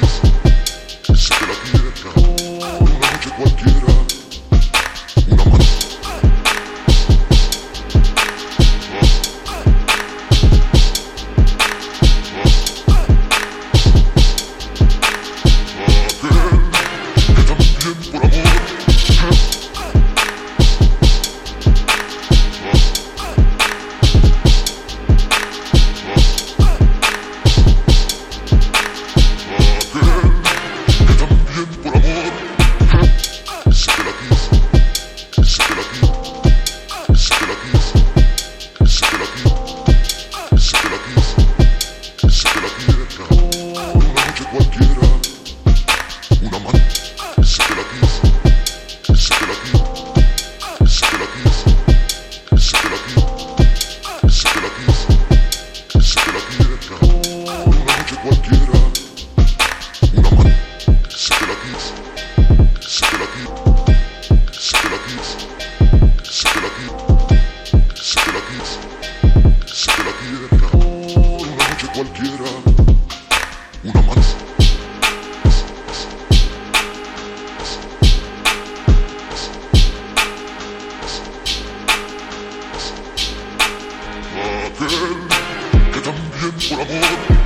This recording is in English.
Peace. Una mano, main. C'était. Aquel